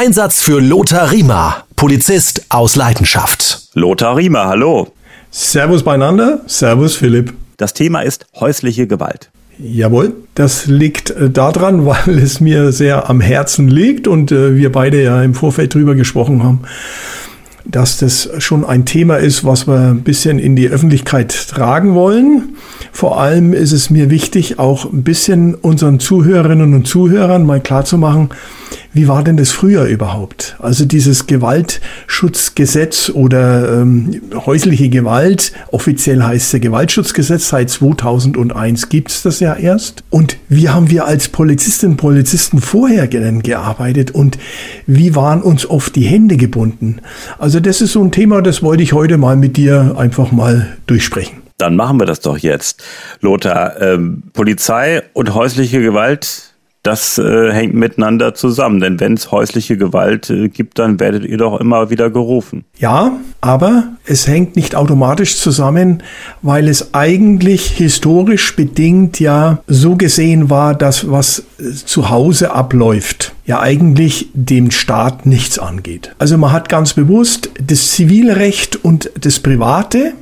Einsatz für Lothar Riemer, Polizist aus Leidenschaft. Lothar Riemer, hallo. Servus beieinander, Servus Philipp. Das Thema ist häusliche Gewalt. Jawohl, das liegt äh, daran, weil es mir sehr am Herzen liegt und äh, wir beide ja im Vorfeld drüber gesprochen haben, dass das schon ein Thema ist, was wir ein bisschen in die Öffentlichkeit tragen wollen. Vor allem ist es mir wichtig, auch ein bisschen unseren Zuhörerinnen und Zuhörern mal klarzumachen, wie war denn das früher überhaupt? Also dieses Gewaltschutzgesetz oder ähm, häusliche Gewalt, offiziell heißt es Gewaltschutzgesetz, seit 2001 gibt es das ja erst. Und wie haben wir als Polizistinnen und Polizisten vorher gearbeitet und wie waren uns oft die Hände gebunden? Also das ist so ein Thema, das wollte ich heute mal mit dir einfach mal durchsprechen. Dann machen wir das doch jetzt. Lothar, ähm, Polizei und häusliche Gewalt das äh, hängt miteinander zusammen. Denn wenn es häusliche Gewalt äh, gibt, dann werdet ihr doch immer wieder gerufen. Ja, aber es hängt nicht automatisch zusammen, weil es eigentlich historisch bedingt ja so gesehen war, dass was zu Hause abläuft, ja eigentlich dem Staat nichts angeht. Also man hat ganz bewusst das Zivilrecht und das Private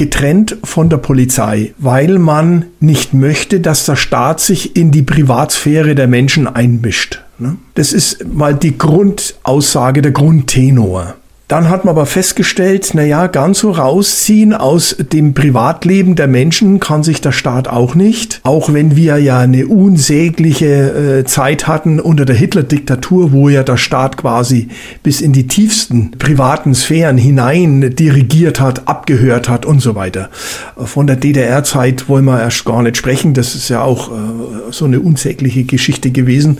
getrennt von der Polizei, weil man nicht möchte, dass der Staat sich in die Privatsphäre der Menschen einmischt. Ne? Das ist mal die Grundaussage, der Grundtenor. Dann hat man aber festgestellt, na ja, ganz so rausziehen aus dem Privatleben der Menschen kann sich der Staat auch nicht. Auch wenn wir ja eine unsägliche äh, Zeit hatten unter der Hitler-Diktatur, wo ja der Staat quasi bis in die tiefsten privaten Sphären hinein dirigiert hat, abgehört hat und so weiter. Von der DDR-Zeit wollen wir erst gar nicht sprechen. Das ist ja auch äh, so eine unsägliche Geschichte gewesen,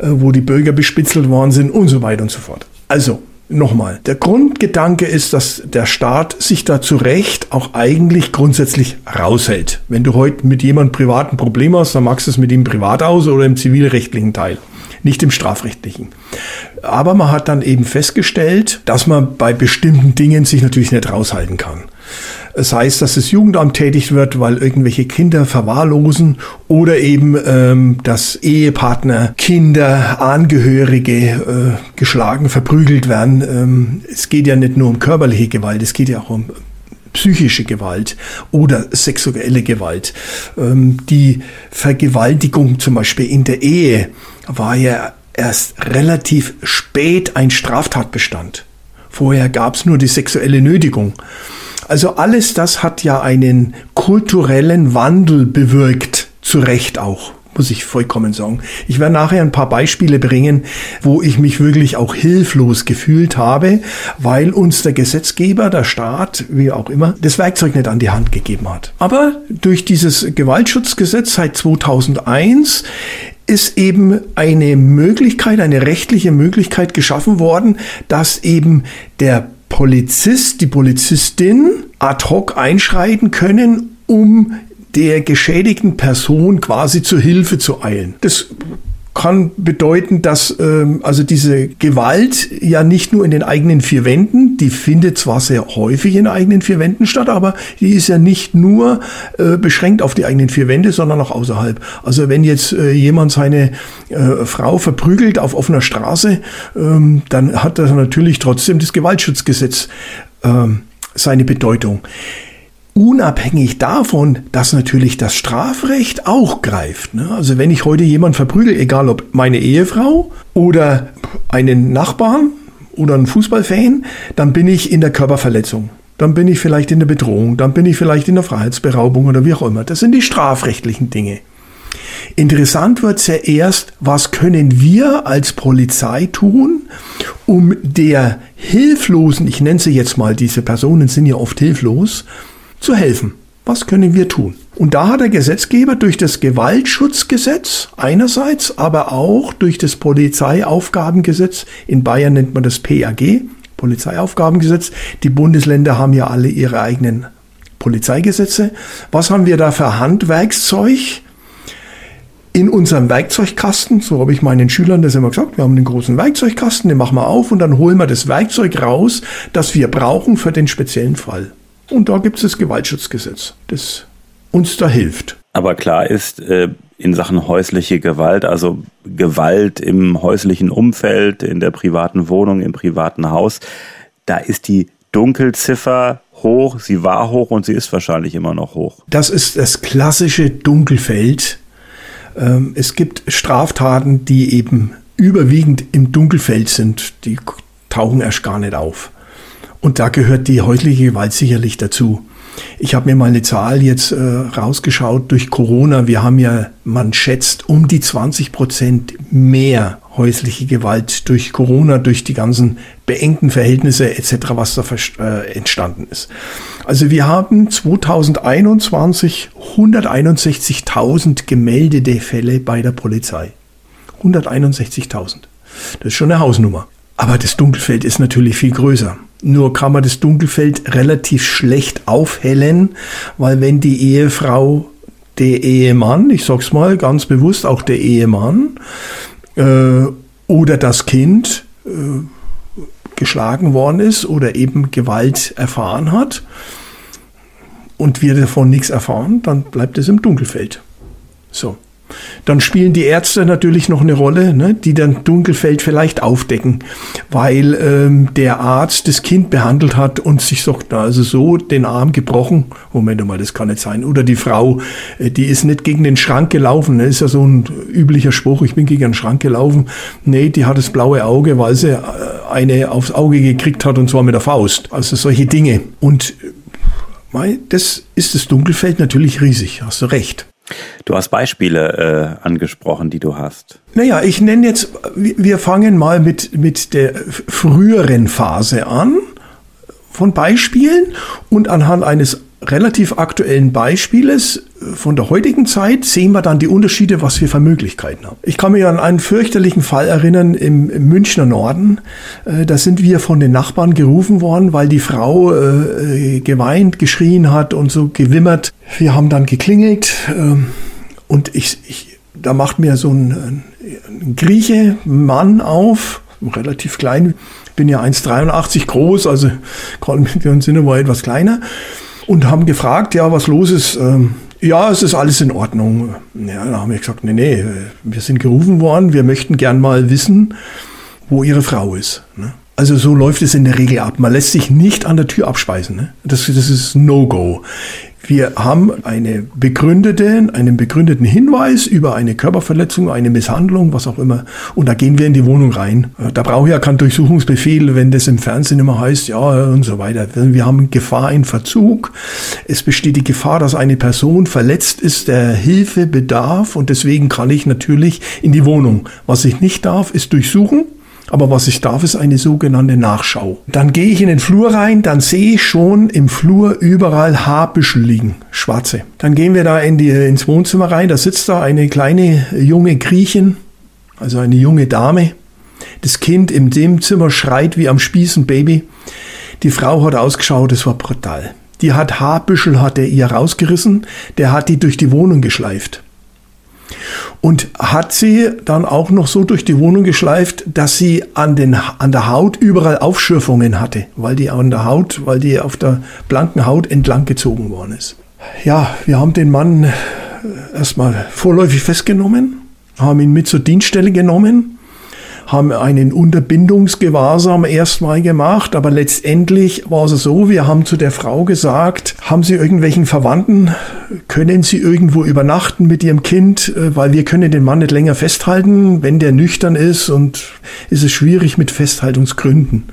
äh, wo die Bürger bespitzelt worden sind und so weiter und so fort. Also, Nochmal, der Grundgedanke ist, dass der Staat sich da zu Recht auch eigentlich grundsätzlich raushält. Wenn du heute mit jemandem privaten Problem hast, dann machst du es mit ihm privat aus oder im zivilrechtlichen Teil, nicht im strafrechtlichen. Aber man hat dann eben festgestellt, dass man bei bestimmten Dingen sich natürlich nicht raushalten kann. Es heißt, dass das Jugendamt tätig wird, weil irgendwelche Kinder verwahrlosen oder eben, ähm, dass Ehepartner, Kinder, Angehörige äh, geschlagen, verprügelt werden. Ähm, es geht ja nicht nur um körperliche Gewalt, es geht ja auch um psychische Gewalt oder sexuelle Gewalt. Ähm, die Vergewaltigung zum Beispiel in der Ehe war ja erst relativ spät ein Straftatbestand. Vorher gab es nur die sexuelle Nötigung. Also alles das hat ja einen kulturellen Wandel bewirkt, zu Recht auch muss ich vollkommen sagen. Ich werde nachher ein paar Beispiele bringen, wo ich mich wirklich auch hilflos gefühlt habe, weil uns der Gesetzgeber, der Staat, wie auch immer, das Werkzeug nicht an die Hand gegeben hat. Aber durch dieses Gewaltschutzgesetz seit 2001 ist eben eine Möglichkeit, eine rechtliche Möglichkeit geschaffen worden, dass eben der Polizist, die Polizistin ad hoc einschreiten können, um der geschädigten Person quasi zur Hilfe zu eilen. Das kann bedeuten, dass ähm, also diese Gewalt ja nicht nur in den eigenen vier Wänden, die findet zwar sehr häufig in eigenen vier Wänden statt, aber die ist ja nicht nur äh, beschränkt auf die eigenen vier Wände, sondern auch außerhalb. Also wenn jetzt äh, jemand seine äh, Frau verprügelt auf offener Straße, ähm, dann hat das natürlich trotzdem das Gewaltschutzgesetz ähm, seine Bedeutung. Unabhängig davon, dass natürlich das Strafrecht auch greift. Ne? Also wenn ich heute jemanden verprügel, egal ob meine Ehefrau oder einen Nachbarn oder einen Fußballfan, dann bin ich in der Körperverletzung. Dann bin ich vielleicht in der Bedrohung, dann bin ich vielleicht in der Freiheitsberaubung oder wie auch immer. Das sind die strafrechtlichen Dinge. Interessant wird es ja erst, was können wir als Polizei tun, um der Hilflosen, ich nenne sie jetzt mal, diese Personen sind ja oft hilflos, zu helfen. Was können wir tun? Und da hat der Gesetzgeber durch das Gewaltschutzgesetz einerseits, aber auch durch das Polizeiaufgabengesetz, in Bayern nennt man das PAG, Polizeiaufgabengesetz, die Bundesländer haben ja alle ihre eigenen Polizeigesetze. Was haben wir da für Handwerkszeug? in unserem Werkzeugkasten, so habe ich meinen Schülern das immer gesagt, wir haben einen großen Werkzeugkasten, den machen wir auf und dann holen wir das Werkzeug raus, das wir brauchen für den speziellen Fall. Und da gibt es das Gewaltschutzgesetz, das uns da hilft. Aber klar ist, äh, in Sachen häusliche Gewalt, also Gewalt im häuslichen Umfeld, in der privaten Wohnung, im privaten Haus. Da ist die Dunkelziffer hoch, sie war hoch und sie ist wahrscheinlich immer noch hoch. Das ist das klassische Dunkelfeld. Ähm, es gibt Straftaten, die eben überwiegend im Dunkelfeld sind. Die tauchen erst gar nicht auf. Und da gehört die häusliche Gewalt sicherlich dazu. Ich habe mir mal eine Zahl jetzt äh, rausgeschaut durch Corona. Wir haben ja, man schätzt, um die 20 Prozent mehr häusliche Gewalt durch Corona, durch die ganzen beengten Verhältnisse etc., was da äh, entstanden ist. Also wir haben 2021 161.000 gemeldete Fälle bei der Polizei. 161.000. Das ist schon eine Hausnummer. Aber das Dunkelfeld ist natürlich viel größer. Nur kann man das Dunkelfeld relativ schlecht aufhellen, weil wenn die Ehefrau, der Ehemann, ich sag's mal ganz bewusst, auch der Ehemann äh, oder das Kind äh, geschlagen worden ist oder eben Gewalt erfahren hat und wir davon nichts erfahren, dann bleibt es im Dunkelfeld. So. Dann spielen die Ärzte natürlich noch eine Rolle, ne, die dann Dunkelfeld vielleicht aufdecken, weil ähm, der Arzt das Kind behandelt hat und sich sagt, also so den Arm gebrochen. Moment mal, das kann nicht sein. Oder die Frau, äh, die ist nicht gegen den Schrank gelaufen. Das ist ja so ein üblicher Spruch, ich bin gegen den Schrank gelaufen. Nee, die hat das blaue Auge, weil sie äh, eine aufs Auge gekriegt hat und zwar mit der Faust. Also solche Dinge. Und äh, das ist das Dunkelfeld natürlich riesig, hast du recht. Du hast Beispiele äh, angesprochen, die du hast. Naja, ich nenne jetzt, wir fangen mal mit, mit der früheren Phase an von Beispielen und anhand eines relativ aktuellen Beispieles von der heutigen Zeit sehen wir dann die Unterschiede, was wir für Möglichkeiten haben. Ich kann mich an einen fürchterlichen Fall erinnern im, im Münchner Norden. Äh, da sind wir von den Nachbarn gerufen worden, weil die Frau äh, geweint, geschrien hat und so gewimmert. Wir haben dann geklingelt äh, und ich, ich, da macht mir so ein, ein Grieche, Mann auf, relativ klein, bin ja 1,83 groß, also mit wir sind aber etwas kleiner und haben gefragt, ja, was los ist. Ähm, ja, es ist alles in Ordnung. Ja, da haben wir gesagt, nee, nee, wir sind gerufen worden, wir möchten gern mal wissen, wo ihre Frau ist. Ne? Also so läuft es in der Regel ab. Man lässt sich nicht an der Tür abspeisen. Ne? Das, das ist No-Go. Wir haben eine begründete, einen begründeten Hinweis über eine Körperverletzung, eine Misshandlung, was auch immer. Und da gehen wir in die Wohnung rein. Da brauche ich ja keinen Durchsuchungsbefehl, wenn das im Fernsehen immer heißt, ja, und so weiter. Wir haben Gefahr in Verzug. Es besteht die Gefahr, dass eine Person verletzt ist, der Hilfe bedarf. Und deswegen kann ich natürlich in die Wohnung. Was ich nicht darf, ist durchsuchen. Aber was ich darf, ist eine sogenannte Nachschau. Dann gehe ich in den Flur rein, dann sehe ich schon im Flur überall Haarbüschel liegen, schwarze. Dann gehen wir da in die, ins Wohnzimmer rein, da sitzt da eine kleine junge Griechin, also eine junge Dame. Das Kind in dem Zimmer schreit wie am Spießen Baby. Die Frau hat ausgeschaut, es war brutal. Die hat Haarbüschel, hat er ihr rausgerissen, der hat die durch die Wohnung geschleift und hat sie dann auch noch so durch die Wohnung geschleift, dass sie an, den, an der Haut überall Aufschürfungen hatte, weil die an der Haut, weil die auf der blanken Haut entlang gezogen worden ist. Ja, wir haben den Mann äh, erstmal vorläufig festgenommen, haben ihn mit zur Dienststelle genommen haben einen Unterbindungsgewahrsam erstmal gemacht, aber letztendlich war es so, wir haben zu der Frau gesagt, haben Sie irgendwelchen Verwandten, können Sie irgendwo übernachten mit Ihrem Kind, äh, weil wir können den Mann nicht länger festhalten, wenn der nüchtern ist und ist es schwierig mit Festhaltungsgründen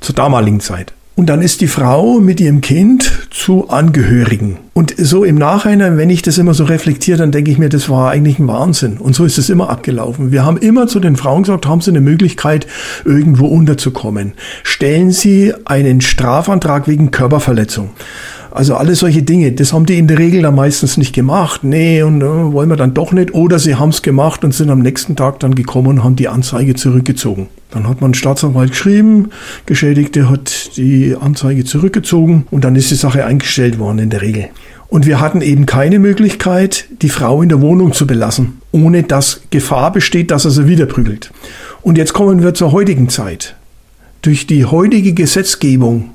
zur damaligen Zeit. Und dann ist die Frau mit ihrem Kind zu Angehörigen. Und so im Nachhinein, wenn ich das immer so reflektiere, dann denke ich mir, das war eigentlich ein Wahnsinn. Und so ist es immer abgelaufen. Wir haben immer zu den Frauen gesagt, haben Sie eine Möglichkeit, irgendwo unterzukommen. Stellen Sie einen Strafantrag wegen Körperverletzung. Also alle solche Dinge, das haben die in der Regel dann meistens nicht gemacht. Nee, und äh, wollen wir dann doch nicht. Oder sie haben es gemacht und sind am nächsten Tag dann gekommen und haben die Anzeige zurückgezogen. Dann hat man Staatsanwalt geschrieben, Geschädigte hat die Anzeige zurückgezogen und dann ist die Sache eingestellt worden in der Regel. Und wir hatten eben keine Möglichkeit, die Frau in der Wohnung zu belassen, ohne dass Gefahr besteht, dass er sie wieder prügelt. Und jetzt kommen wir zur heutigen Zeit. Durch die heutige Gesetzgebung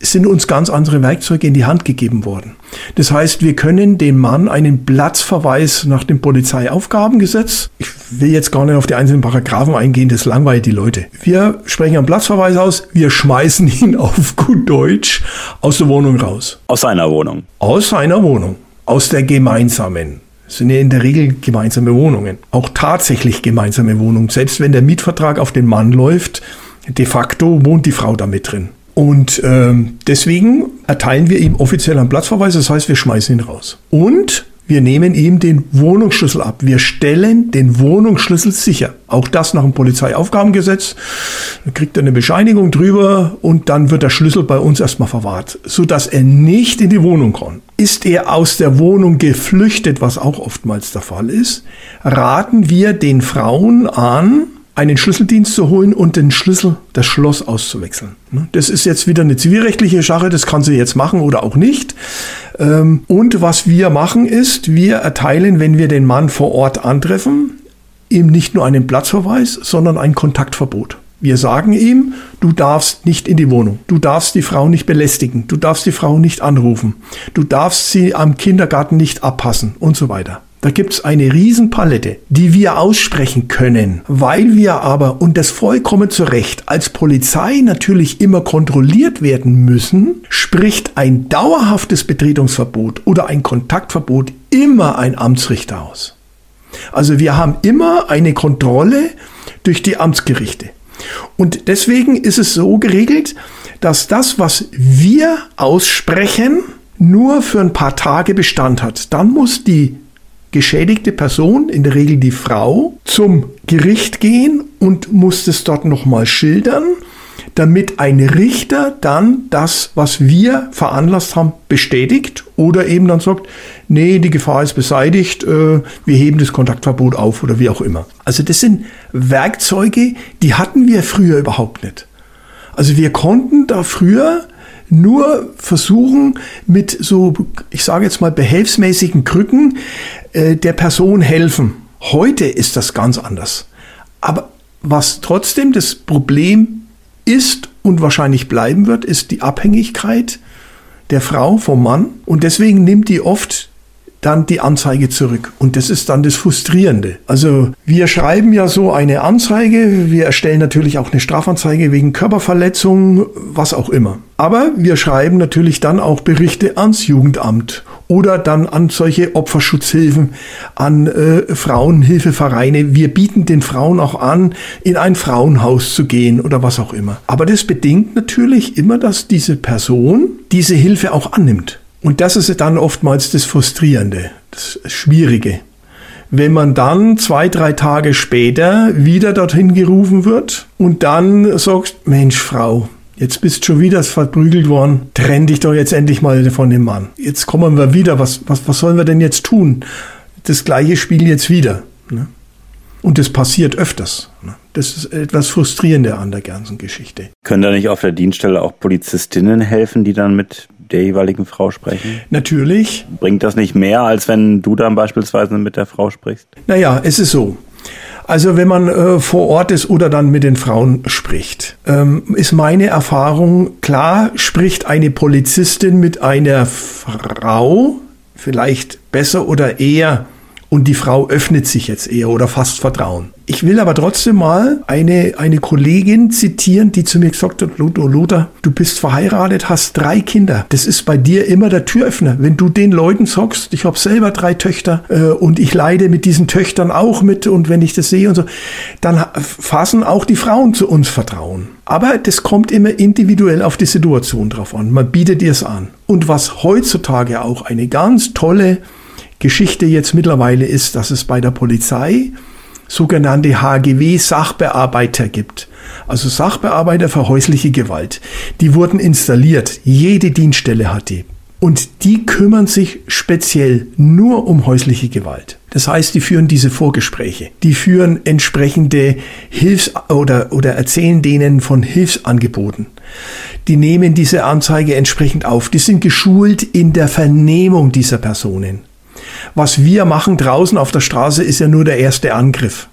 sind uns ganz andere Werkzeuge in die Hand gegeben worden. Das heißt, wir können dem Mann einen Platzverweis nach dem Polizeiaufgabengesetz, ich will jetzt gar nicht auf die einzelnen Paragraphen eingehen, das langweilt die Leute. Wir sprechen einen Platzverweis aus, wir schmeißen ihn auf gut Deutsch aus der Wohnung raus. Aus seiner Wohnung. Aus seiner Wohnung. Aus der gemeinsamen. Das sind ja in der Regel gemeinsame Wohnungen. Auch tatsächlich gemeinsame Wohnungen. Selbst wenn der Mietvertrag auf den Mann läuft, de facto wohnt die Frau da mit drin. Und ähm, deswegen erteilen wir ihm offiziell einen Platzverweis, das heißt, wir schmeißen ihn raus. Und wir nehmen ihm den Wohnungsschlüssel ab. Wir stellen den Wohnungsschlüssel sicher. Auch das nach dem Polizeiaufgabengesetz. Da kriegt er eine Bescheinigung drüber und dann wird der Schlüssel bei uns erstmal verwahrt, sodass er nicht in die Wohnung kommt. Ist er aus der Wohnung geflüchtet, was auch oftmals der Fall ist, raten wir den Frauen an, einen Schlüsseldienst zu holen und den Schlüssel, das Schloss auszuwechseln. Ne? Das ist jetzt wieder eine zivilrechtliche Sache, das kann sie jetzt machen oder auch nicht. Ähm, und was wir machen ist, wir erteilen, wenn wir den Mann vor Ort antreffen, ihm nicht nur einen Platzverweis, sondern ein Kontaktverbot. Wir sagen ihm, du darfst nicht in die Wohnung, du darfst die Frau nicht belästigen, du darfst die Frau nicht anrufen, du darfst sie am Kindergarten nicht abpassen und so weiter. Da gibt's eine Riesenpalette, die wir aussprechen können, weil wir aber, und das vollkommen zu Recht, als Polizei natürlich immer kontrolliert werden müssen, spricht ein dauerhaftes Betretungsverbot oder ein Kontaktverbot immer ein Amtsrichter aus. Also wir haben immer eine Kontrolle durch die Amtsgerichte. Und deswegen ist es so geregelt, dass das, was wir aussprechen, nur für ein paar Tage Bestand hat. Dann muss die geschädigte Person, in der Regel die Frau, zum Gericht gehen und muss es dort nochmal schildern, damit ein Richter dann das, was wir veranlasst haben, bestätigt oder eben dann sagt, nee, die Gefahr ist beseitigt, äh, wir heben das Kontaktverbot auf oder wie auch immer. Also das sind Werkzeuge, die hatten wir früher überhaupt nicht. Also wir konnten da früher nur versuchen, mit so, ich sage jetzt mal, behelfsmäßigen Krücken äh, der Person helfen. Heute ist das ganz anders. Aber was trotzdem das Problem ist und wahrscheinlich bleiben wird, ist die Abhängigkeit der Frau vom Mann. Und deswegen nimmt die oft dann die Anzeige zurück. Und das ist dann das Frustrierende. Also wir schreiben ja so eine Anzeige, wir erstellen natürlich auch eine Strafanzeige wegen Körperverletzung, was auch immer. Aber wir schreiben natürlich dann auch Berichte ans Jugendamt oder dann an solche Opferschutzhilfen, an äh, Frauenhilfevereine. Wir bieten den Frauen auch an, in ein Frauenhaus zu gehen oder was auch immer. Aber das bedingt natürlich immer, dass diese Person diese Hilfe auch annimmt. Und das ist dann oftmals das Frustrierende, das Schwierige. Wenn man dann zwei, drei Tage später wieder dorthin gerufen wird und dann sagt, Mensch, Frau, jetzt bist schon wieder verprügelt worden, trenn dich doch jetzt endlich mal von dem Mann. Jetzt kommen wir wieder, was, was, was sollen wir denn jetzt tun? Das gleiche Spiel jetzt wieder. Ne? Und das passiert öfters. Ne? Das ist etwas Frustrierende an der ganzen Geschichte. Können da nicht auf der Dienststelle auch Polizistinnen helfen, die dann mit der jeweiligen Frau sprechen? Natürlich. Bringt das nicht mehr, als wenn du dann beispielsweise mit der Frau sprichst? Naja, es ist so. Also wenn man äh, vor Ort ist oder dann mit den Frauen spricht, ähm, ist meine Erfahrung, klar spricht eine Polizistin mit einer Frau vielleicht besser oder eher und die Frau öffnet sich jetzt eher oder fast Vertrauen. Ich will aber trotzdem mal eine, eine Kollegin zitieren, die zu mir gesagt hat, Lothar, du bist verheiratet, hast drei Kinder. Das ist bei dir immer der Türöffner. Wenn du den Leuten sagst, ich habe selber drei Töchter äh, und ich leide mit diesen Töchtern auch mit und wenn ich das sehe und so, dann fassen auch die Frauen zu uns Vertrauen. Aber das kommt immer individuell auf die Situation drauf an. Man bietet ihr es an. Und was heutzutage auch eine ganz tolle Geschichte jetzt mittlerweile ist, dass es bei der Polizei sogenannte HGW-Sachbearbeiter gibt. Also Sachbearbeiter für häusliche Gewalt. Die wurden installiert. Jede Dienststelle hat die. Und die kümmern sich speziell nur um häusliche Gewalt. Das heißt, die führen diese Vorgespräche. Die führen entsprechende Hilfs- oder, oder erzählen denen von Hilfsangeboten. Die nehmen diese Anzeige entsprechend auf. Die sind geschult in der Vernehmung dieser Personen. Was wir machen draußen auf der Straße ist ja nur der erste Angriff.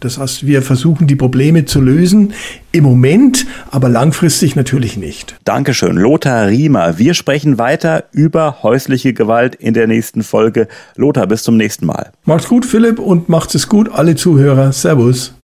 Das heißt, wir versuchen die Probleme zu lösen, im Moment, aber langfristig natürlich nicht. Dankeschön, Lothar Riemer. Wir sprechen weiter über häusliche Gewalt in der nächsten Folge. Lothar, bis zum nächsten Mal. Macht's gut, Philipp, und macht's es gut, alle Zuhörer. Servus.